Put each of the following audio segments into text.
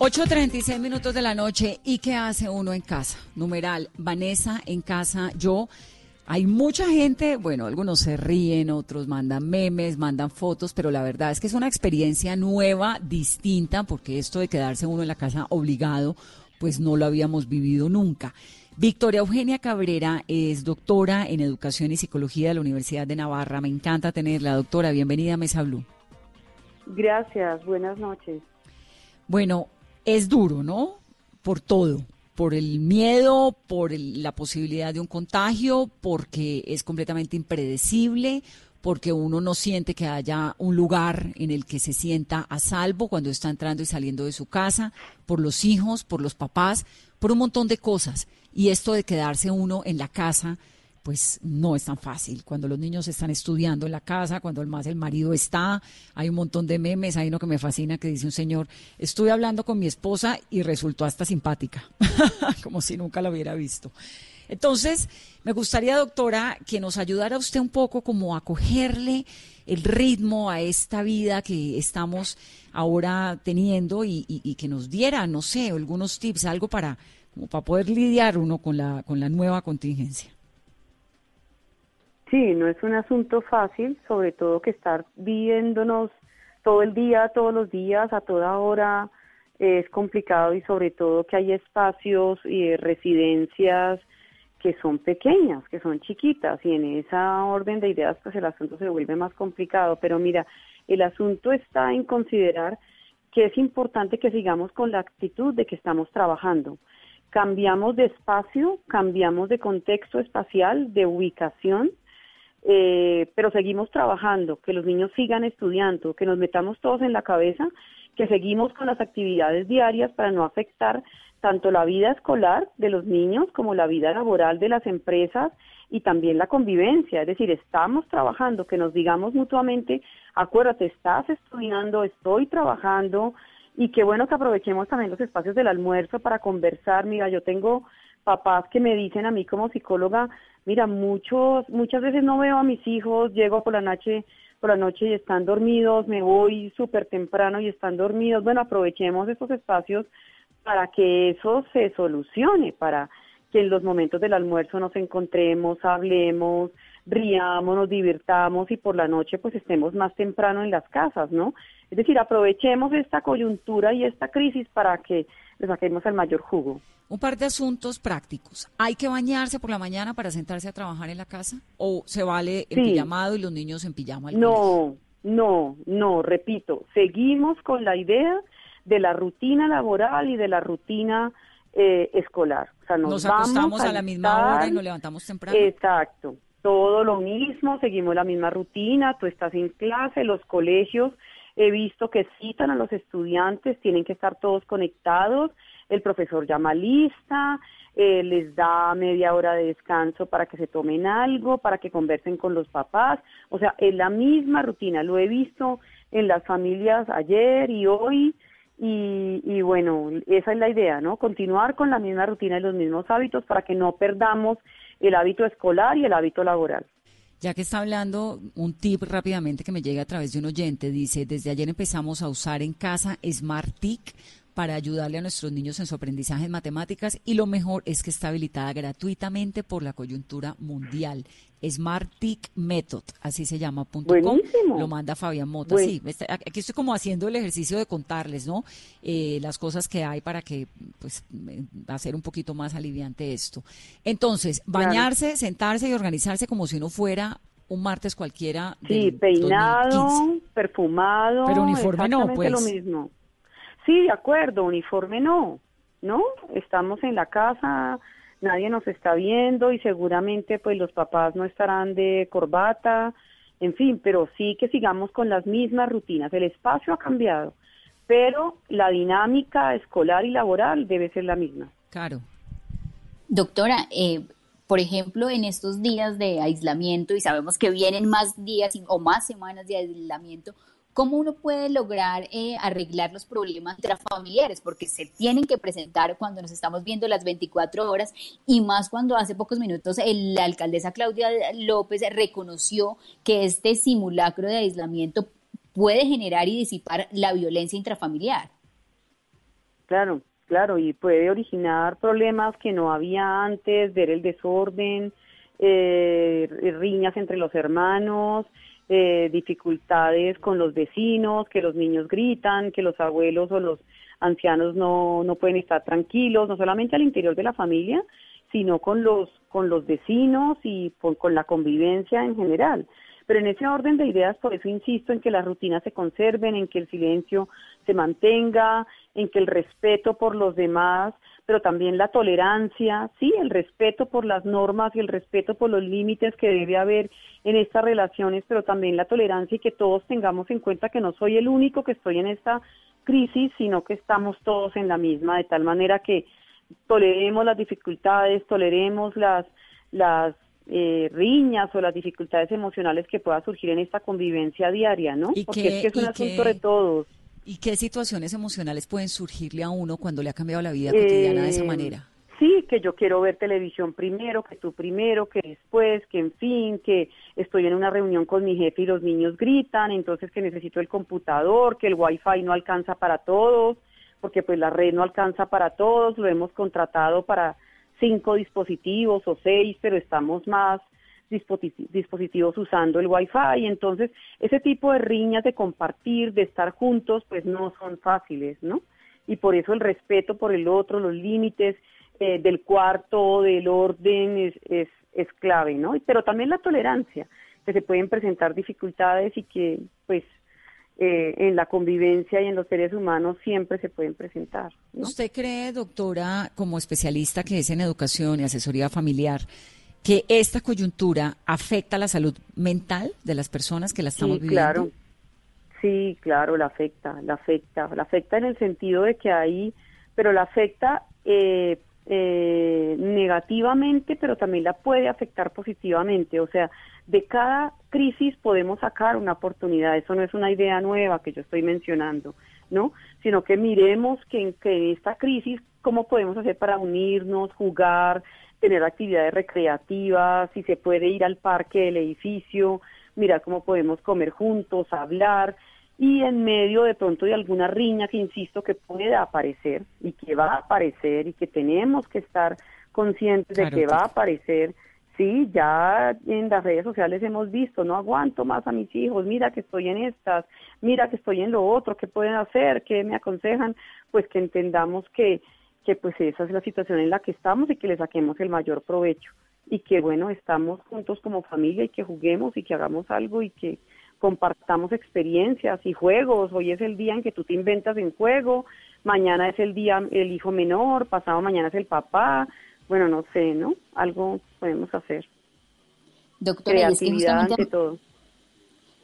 8.36 minutos de la noche. ¿Y qué hace uno en casa? Numeral, Vanessa en casa, yo. Hay mucha gente, bueno, algunos se ríen, otros mandan memes, mandan fotos, pero la verdad es que es una experiencia nueva, distinta, porque esto de quedarse uno en la casa obligado, pues no lo habíamos vivido nunca. Victoria Eugenia Cabrera es doctora en Educación y Psicología de la Universidad de Navarra. Me encanta tenerla, doctora. Bienvenida a Mesa Blue. Gracias, buenas noches. Bueno, es duro, ¿no? Por todo, por el miedo, por la posibilidad de un contagio, porque es completamente impredecible, porque uno no siente que haya un lugar en el que se sienta a salvo cuando está entrando y saliendo de su casa, por los hijos, por los papás, por un montón de cosas. Y esto de quedarse uno en la casa pues no es tan fácil. Cuando los niños están estudiando en la casa, cuando más el marido está, hay un montón de memes, hay uno que me fascina que dice un señor, estuve hablando con mi esposa y resultó hasta simpática, como si nunca la hubiera visto. Entonces, me gustaría, doctora, que nos ayudara usted un poco como a cogerle el ritmo a esta vida que estamos ahora teniendo y, y que nos diera, no sé, algunos tips, algo para, como para poder lidiar uno con la, con la nueva contingencia. Sí, no es un asunto fácil, sobre todo que estar viéndonos todo el día, todos los días, a toda hora, es complicado y sobre todo que hay espacios y residencias que son pequeñas, que son chiquitas y en esa orden de ideas pues el asunto se vuelve más complicado. Pero mira, el asunto está en considerar que es importante que sigamos con la actitud de que estamos trabajando. Cambiamos de espacio, cambiamos de contexto espacial, de ubicación, eh, pero seguimos trabajando, que los niños sigan estudiando, que nos metamos todos en la cabeza, que seguimos con las actividades diarias para no afectar tanto la vida escolar de los niños como la vida laboral de las empresas y también la convivencia. Es decir, estamos trabajando, que nos digamos mutuamente, acuérdate, estás estudiando, estoy trabajando y qué bueno que aprovechemos también los espacios del almuerzo para conversar. Mira, yo tengo papás que me dicen a mí como psicóloga, mira, muchos, muchas veces no veo a mis hijos, llego por la noche, por la noche y están dormidos, me voy súper temprano y están dormidos. Bueno, aprovechemos estos espacios para que eso se solucione, para que en los momentos del almuerzo nos encontremos, hablemos, riamos, nos divirtamos y por la noche pues estemos más temprano en las casas, ¿no? Es decir, aprovechemos esta coyuntura y esta crisis para que le saquemos el mayor jugo. Un par de asuntos prácticos. ¿Hay que bañarse por la mañana para sentarse a trabajar en la casa? ¿O se vale en pijamado y los niños en pijama? no, no, no, repito, seguimos con la idea de la rutina laboral y de la rutina eh, escolar. O sea, nos, acostamos a, la misma hora y nos levantamos temprano. Exacto, todo lo mismo, seguimos la misma rutina, tú estás en clase, los colegios, he visto que citan a los estudiantes, tienen que estar todos conectados, el profesor llama lista, eh, les da media hora de descanso para que se tomen algo, para que conversen con los papás, o sea, es la misma rutina, lo he visto en las familias ayer y hoy, y, y, bueno, esa es la idea, ¿no? Continuar con la misma rutina y los mismos hábitos para que no perdamos el hábito escolar y el hábito laboral. Ya que está hablando, un tip rápidamente que me llega a través de un oyente, dice, desde ayer empezamos a usar en casa SmartTIC para ayudarle a nuestros niños en su aprendizaje en matemáticas y lo mejor es que está habilitada gratuitamente por la coyuntura mundial. SmartTIC Method, así se llama, punto lo manda Fabián Mota. Sí, aquí estoy como haciendo el ejercicio de contarles, ¿no? Eh, las cosas que hay para que, pues, hacer un poquito más aliviante esto. Entonces, bañarse, sentarse y organizarse como si uno fuera un martes cualquiera. Sí, peinado, perfumado. Pero uniforme no, pues. lo mismo. Sí, de acuerdo, uniforme no, ¿no? Estamos en la casa, nadie nos está viendo y seguramente pues los papás no estarán de corbata, en fin, pero sí que sigamos con las mismas rutinas. El espacio ha cambiado, pero la dinámica escolar y laboral debe ser la misma. Claro. Doctora, eh, por ejemplo, en estos días de aislamiento, y sabemos que vienen más días o más semanas de aislamiento, ¿Cómo uno puede lograr eh, arreglar los problemas intrafamiliares? Porque se tienen que presentar cuando nos estamos viendo las 24 horas y más cuando hace pocos minutos la alcaldesa Claudia López reconoció que este simulacro de aislamiento puede generar y disipar la violencia intrafamiliar. claro, claro, y puede originar problemas que no había antes, ver el desorden, eh, riñas entre los hermanos, eh, dificultades con los vecinos, que los niños gritan, que los abuelos o los ancianos no, no pueden estar tranquilos, no solamente al interior de la familia, sino con los, con los vecinos y con la convivencia en general. Pero en ese orden de ideas, por eso insisto en que las rutinas se conserven, en que el silencio se mantenga, en que el respeto por los demás, pero también la tolerancia, sí, el respeto por las normas y el respeto por los límites que debe haber en estas relaciones, pero también la tolerancia y que todos tengamos en cuenta que no soy el único que estoy en esta crisis, sino que estamos todos en la misma, de tal manera que toleremos las dificultades, toleremos las, las eh, riñas o las dificultades emocionales que pueda surgir en esta convivencia diaria, ¿no? Porque es que es un asunto de todos. ¿Y qué situaciones emocionales pueden surgirle a uno cuando le ha cambiado la vida cotidiana de esa eh, manera? Sí, que yo quiero ver televisión primero, que tú primero, que después, que en fin, que estoy en una reunión con mi jefe y los niños gritan, entonces que necesito el computador, que el wifi no alcanza para todos, porque pues la red no alcanza para todos, lo hemos contratado para cinco dispositivos o seis, pero estamos más dispositivos usando el Wi-Fi. Entonces, ese tipo de riñas de compartir, de estar juntos, pues no son fáciles, ¿no? Y por eso el respeto por el otro, los límites eh, del cuarto, del orden, es, es, es clave, ¿no? Pero también la tolerancia, que se pueden presentar dificultades y que, pues, eh, en la convivencia y en los seres humanos siempre se pueden presentar. ¿Usted cree, doctora, como especialista que es en educación y asesoría familiar, que esta coyuntura afecta la salud mental de las personas que la estamos sí, viviendo? Claro. Sí, claro, la afecta, la afecta, la afecta en el sentido de que hay, pero la afecta eh, eh, negativamente, pero también la puede afectar positivamente. O sea, de cada crisis podemos sacar una oportunidad. Eso no es una idea nueva que yo estoy mencionando, ¿no? Sino que miremos que en, que en esta crisis, cómo podemos hacer para unirnos, jugar, tener actividades recreativas, si se puede ir al parque del edificio, mirar cómo podemos comer juntos, hablar, y en medio de pronto de alguna riña que insisto que puede aparecer y que va a aparecer y que tenemos que estar conscientes de que va a aparecer. Sí, ya en las redes sociales hemos visto, no aguanto más a mis hijos, mira que estoy en estas, mira que estoy en lo otro, ¿qué pueden hacer? ¿Qué me aconsejan? Pues que entendamos que, que pues esa es la situación en la que estamos y que le saquemos el mayor provecho y que bueno, estamos juntos como familia y que juguemos y que hagamos algo y que compartamos experiencias y juegos. Hoy es el día en que tú te inventas en juego, mañana es el día el hijo menor, pasado mañana es el papá. Bueno, no sé, ¿no? Algo podemos hacer. Doctora, Creatividad ante todo.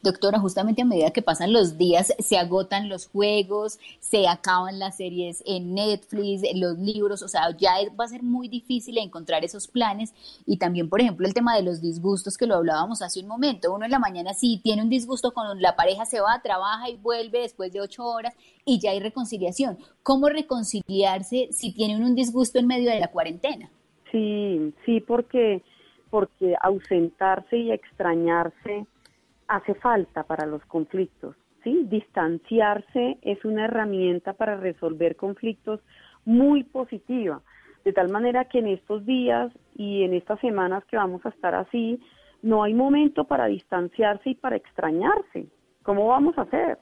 Doctora, justamente a medida que pasan los días, se agotan los juegos, se acaban las series en Netflix, los libros, o sea, ya va a ser muy difícil encontrar esos planes. Y también, por ejemplo, el tema de los disgustos que lo hablábamos hace un momento. Uno en la mañana sí tiene un disgusto con la pareja, se va, trabaja y vuelve después de ocho horas y ya hay reconciliación. ¿Cómo reconciliarse si tiene un disgusto en medio de la cuarentena? Sí, sí, porque, porque ausentarse y extrañarse hace falta para los conflictos. ¿sí? Distanciarse es una herramienta para resolver conflictos muy positiva, de tal manera que en estos días y en estas semanas que vamos a estar así, no hay momento para distanciarse y para extrañarse. ¿Cómo vamos a hacer?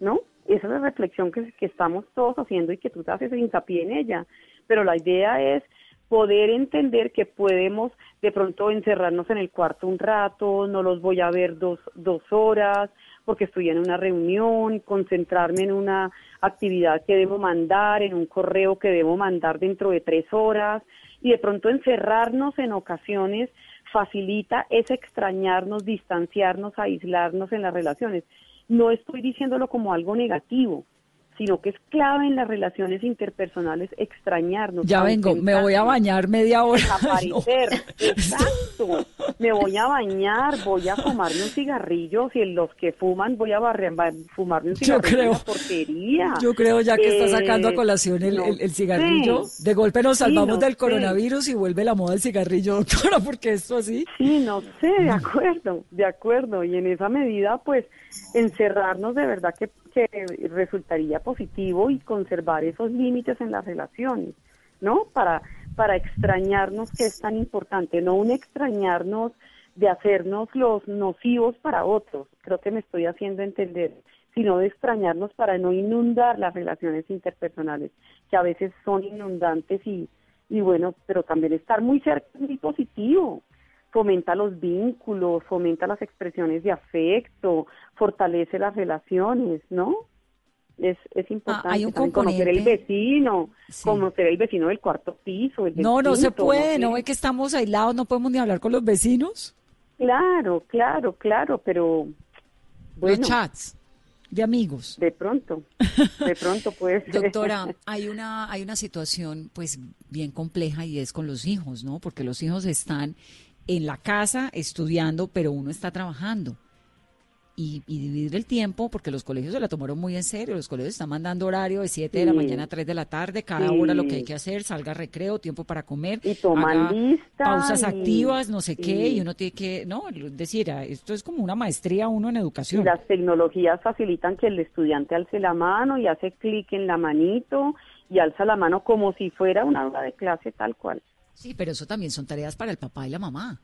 ¿No? Esa es la reflexión que, que estamos todos haciendo y que tú te haces hincapié en ella. Pero la idea es poder entender que podemos de pronto encerrarnos en el cuarto un rato, no los voy a ver dos, dos horas porque estoy en una reunión, concentrarme en una actividad que debo mandar, en un correo que debo mandar dentro de tres horas y de pronto encerrarnos en ocasiones facilita ese extrañarnos, distanciarnos, aislarnos en las relaciones. No estoy diciéndolo como algo negativo, sino que es clave en las relaciones interpersonales extrañarnos. Ya vengo, me voy a bañar media hora. Desaparecer, exacto. Me voy a bañar, voy a fumarme un cigarrillo, si los que fuman voy a barrer, fumarme un cigarrillo, yo creo, porquería. Yo creo ya que está sacando a eh, colación el, cigarrillo, de golpe nos salvamos del coronavirus y vuelve la moda del cigarrillo, doctora, porque esto así. Sí, no sé, de acuerdo, de acuerdo, y en esa medida pues encerrarnos de verdad que que resultaría positivo y conservar esos límites en las relaciones, ¿no? Para, para extrañarnos que es tan importante, no un extrañarnos de hacernos los nocivos para otros, creo que me estoy haciendo entender, sino de extrañarnos para no inundar las relaciones interpersonales, que a veces son inundantes y, y bueno, pero también estar muy cerca muy positivo, fomenta los vínculos, fomenta las expresiones de afecto, fortalece las relaciones, ¿no? Es, es ah, importante conocer el vecino, conocer el vecino del cuarto piso. no, no se puede, no, es que estamos aislados, no podemos ni hablar con los vecinos. Claro, claro, claro, pero bueno. Los chats de amigos. De pronto, de pronto puede ser. Doctora, hay una, hay una situación pues bien compleja y es con los hijos, ¿no? Porque los hijos están en la casa estudiando, pero uno está trabajando. Y, dividir el tiempo, porque los colegios se la tomaron muy en serio, los colegios están mandando horario de 7 de la mañana a 3 de la tarde, cada hora lo que hay que hacer, salga recreo, tiempo para comer, y toman pausas activas, no sé qué, y uno tiene que, no, decir, ah, esto es como una maestría uno en educación. las tecnologías facilitan que el estudiante alce la mano y hace clic en la manito y alza la mano como si fuera una hora de clase tal cual. Sí, pero eso también son tareas para el papá y la mamá.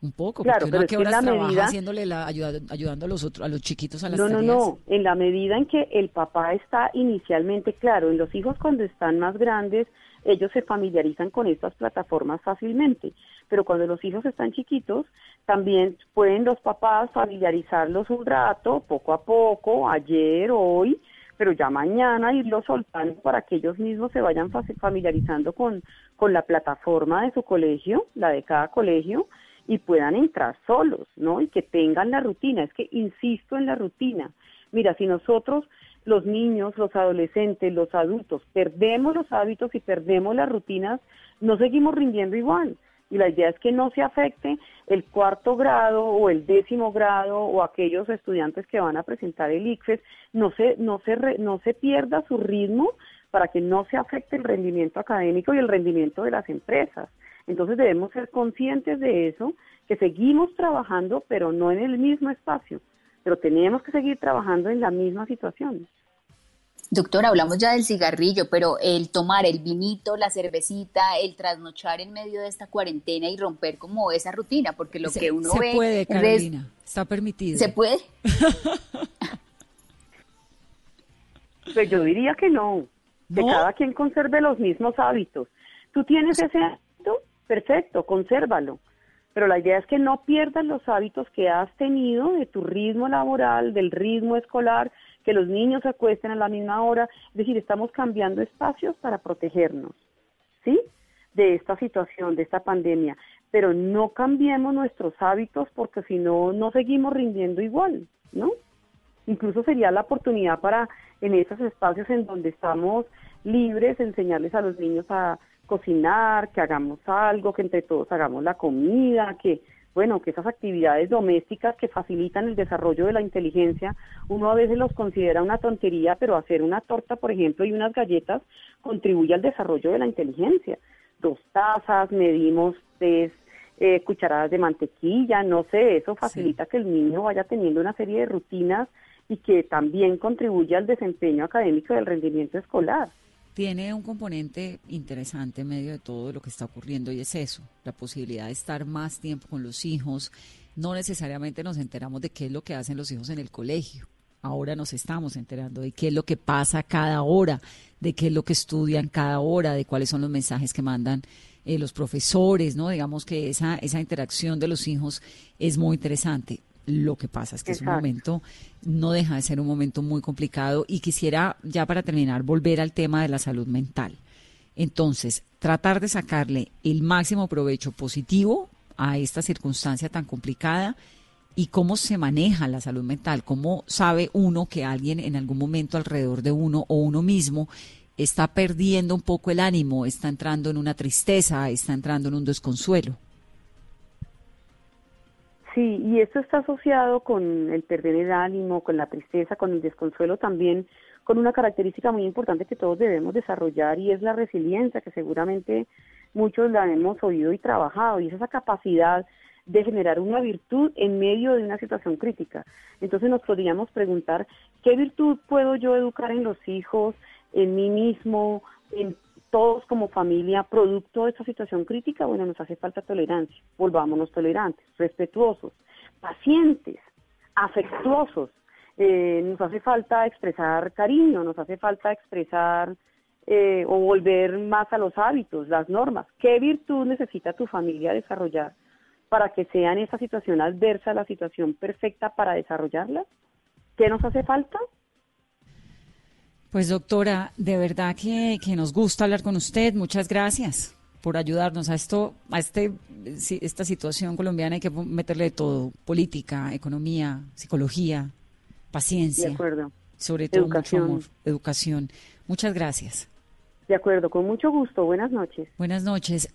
Un poco, claro, porque pero horas trabaja haciéndole la, ayudando a los otros, a los chiquitos a las No, no, no, en la medida en que el papá está inicialmente, claro, en los hijos cuando están más grandes, ellos se familiarizan con estas plataformas fácilmente, pero cuando los hijos están chiquitos, también pueden los papás familiarizarlos un rato, poco a poco, ayer, hoy, pero ya mañana irlo soltando para que ellos mismos se vayan familiarizando con, con la plataforma de su colegio, la de cada colegio, y puedan entrar solos, ¿no? Y que tengan la rutina. Es que insisto en la rutina. Mira, si nosotros, los niños, los adolescentes, los adultos, perdemos los hábitos y perdemos las rutinas, no seguimos rindiendo igual y la idea es que no se afecte el cuarto grado o el décimo grado o aquellos estudiantes que van a presentar el ICFES, no se, no se, no se pierda su ritmo para que no se afecte el rendimiento académico y el rendimiento de las empresas. Entonces debemos ser conscientes de eso, que seguimos trabajando, pero no en el mismo espacio, pero tenemos que seguir trabajando en la misma situación. Doctora, hablamos ya del cigarrillo, pero el tomar el vinito, la cervecita, el trasnochar en medio de esta cuarentena y romper como esa rutina, porque lo que uno ve... Se puede, Carolina, está permitido. ¿Se puede? pues yo diría que no, que cada quien conserve los mismos hábitos. Tú tienes ese hábito, perfecto, consérvalo. Pero la idea es que no pierdas los hábitos que has tenido de tu ritmo laboral, del ritmo escolar, que los niños se acuesten a la misma hora, es decir, estamos cambiando espacios para protegernos, ¿sí? De esta situación, de esta pandemia, pero no cambiemos nuestros hábitos porque si no, no seguimos rindiendo igual, ¿no? Incluso sería la oportunidad para en esos espacios en donde estamos libres, enseñarles a los niños a cocinar, que hagamos algo, que entre todos hagamos la comida, que bueno, que esas actividades domésticas que facilitan el desarrollo de la inteligencia, uno a veces los considera una tontería, pero hacer una torta, por ejemplo, y unas galletas contribuye al desarrollo de la inteligencia. Dos tazas, medimos tres eh, cucharadas de mantequilla, no sé, eso facilita que el niño vaya teniendo una serie de rutinas y que también contribuye al desempeño académico del rendimiento escolar tiene un componente interesante en medio de todo lo que está ocurriendo y es eso, la posibilidad de estar más tiempo con los hijos. No necesariamente nos enteramos de qué es lo que hacen los hijos en el colegio. Ahora nos estamos enterando de qué es lo que pasa cada hora, de qué es lo que estudian cada hora, de cuáles son los mensajes que mandan eh, los profesores, ¿no? Digamos que esa, esa interacción de los hijos es muy interesante. Lo que pasa es que es un momento, no deja de ser un momento muy complicado y quisiera ya para terminar volver al tema de la salud mental. Entonces, tratar de sacarle el máximo provecho positivo a esta circunstancia tan complicada y cómo se maneja la salud mental, cómo sabe uno que alguien en algún momento alrededor de uno o uno mismo está perdiendo un poco el ánimo, está entrando en una tristeza, está entrando en un desconsuelo. Sí, y esto está asociado con el perder el ánimo, con la tristeza, con el desconsuelo también, con una característica muy importante que todos debemos desarrollar y es la resiliencia, que seguramente muchos la hemos oído y trabajado, y es esa capacidad de generar una virtud en medio de una situación crítica. Entonces nos podríamos preguntar, ¿qué virtud puedo yo educar en los hijos, en mí mismo, en todos como familia, producto de esta situación crítica? Bueno, nos hace falta tolerancia, volvámonos tolerantes, respetuosos, pacientes, afectuosos. Eh, nos hace falta expresar cariño, nos hace falta expresar eh, o volver más a los hábitos, las normas. ¿Qué virtud necesita tu familia desarrollar para que sea en esa situación adversa la situación perfecta para desarrollarla? ¿Qué nos hace falta? Pues doctora, de verdad que, que nos gusta hablar con usted. Muchas gracias por ayudarnos a esto, a este, esta situación colombiana hay que meterle todo, política, economía, psicología, paciencia. De acuerdo. Sobre todo mucho amor, educación. Muchas gracias. De acuerdo, con mucho gusto. Buenas noches. Buenas noches.